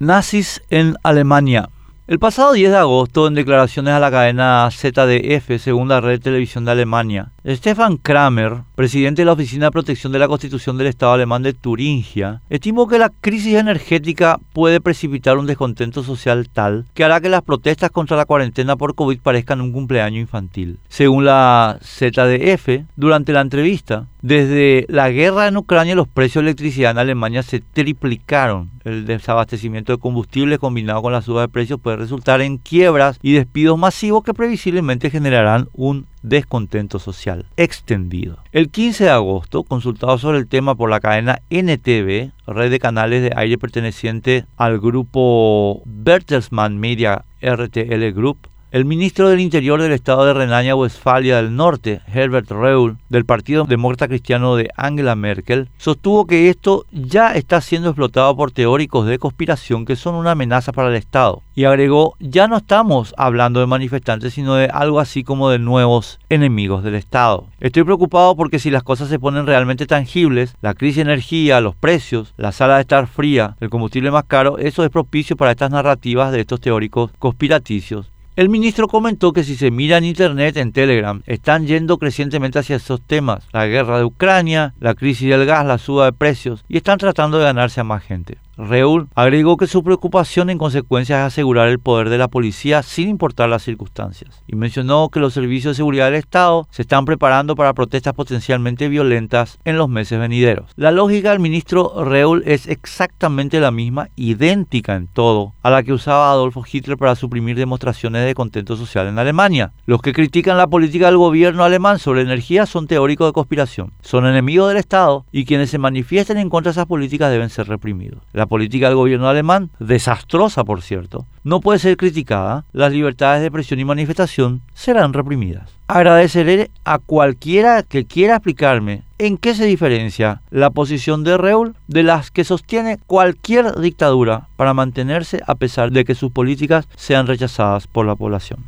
Nazis en Alemania. El pasado 10 de agosto, en declaraciones a la cadena ZDF, segunda red de televisión de Alemania, Stefan Kramer, presidente de la Oficina de Protección de la Constitución del Estado alemán de Turingia, estimó que la crisis energética puede precipitar un descontento social tal que hará que las protestas contra la cuarentena por COVID parezcan un cumpleaños infantil. Según la ZDF, durante la entrevista, desde la guerra en Ucrania los precios de electricidad en Alemania se triplicaron. El desabastecimiento de combustibles combinado con la suba de precios puede resultar en quiebras y despidos masivos que previsiblemente generarán un descontento social extendido. El 15 de agosto, consultado sobre el tema por la cadena NTV, red de canales de aire perteneciente al grupo Bertelsmann Media RTL Group, el ministro del Interior del Estado de Renania-Westfalia del Norte, Herbert Reul, del Partido Demócrata Cristiano de Angela Merkel, sostuvo que esto ya está siendo explotado por teóricos de conspiración que son una amenaza para el Estado. Y agregó, ya no estamos hablando de manifestantes, sino de algo así como de nuevos enemigos del Estado. Estoy preocupado porque si las cosas se ponen realmente tangibles, la crisis de energía, los precios, la sala de estar fría, el combustible más caro, eso es propicio para estas narrativas de estos teóricos conspiraticios el ministro comentó que si se mira en Internet, en Telegram, están yendo crecientemente hacia esos temas, la guerra de Ucrania, la crisis del gas, la suba de precios, y están tratando de ganarse a más gente. Reul agregó que su preocupación en consecuencia es asegurar el poder de la policía sin importar las circunstancias y mencionó que los servicios de seguridad del Estado se están preparando para protestas potencialmente violentas en los meses venideros. La lógica del ministro Reul es exactamente la misma, idéntica en todo, a la que usaba Adolfo Hitler para suprimir demostraciones de contento social en Alemania. Los que critican la política del gobierno alemán sobre energía son teóricos de conspiración, son enemigos del Estado y quienes se manifiesten en contra de esas políticas deben ser reprimidos. La política del gobierno alemán, desastrosa por cierto, no puede ser criticada, las libertades de expresión y manifestación serán reprimidas. Agradeceré a cualquiera que quiera explicarme en qué se diferencia la posición de Reul de las que sostiene cualquier dictadura para mantenerse a pesar de que sus políticas sean rechazadas por la población.